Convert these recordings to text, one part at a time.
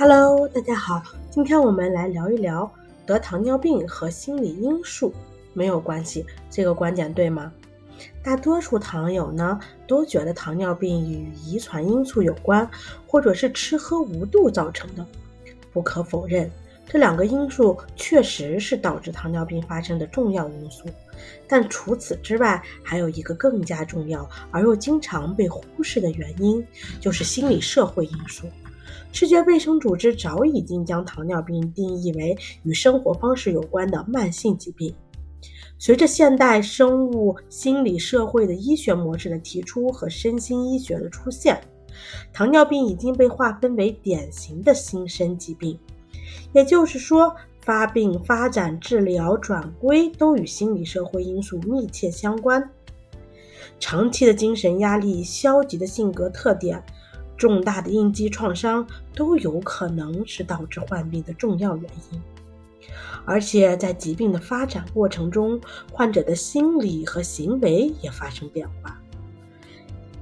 Hello，大家好，今天我们来聊一聊得糖尿病和心理因素没有关系，这个观点对吗？大多数糖友呢都觉得糖尿病与遗传因素有关，或者是吃喝无度造成的。不可否认，这两个因素确实是导致糖尿病发生的重要因素。但除此之外，还有一个更加重要而又经常被忽视的原因，就是心理社会因素。世界卫生组织早已经将糖尿病定义为与生活方式有关的慢性疾病。随着现代生物心理社会的医学模式的提出和身心医学的出现，糖尿病已经被划分为典型的新生疾病。也就是说，发病、发展、治疗、转归都与心理社会因素密切相关。长期的精神压力、消极的性格特点。重大的应激创伤都有可能是导致患病的重要原因，而且在疾病的发展过程中，患者的心理和行为也发生变化，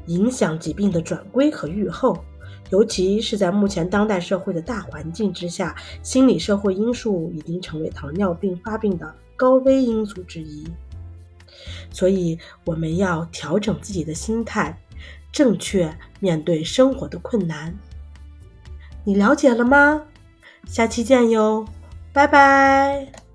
影响疾病的转归和预后。尤其是在目前当代社会的大环境之下，心理社会因素已经成为糖尿病发病的高危因素之一。所以，我们要调整自己的心态。正确面对生活的困难，你了解了吗？下期见哟，拜拜。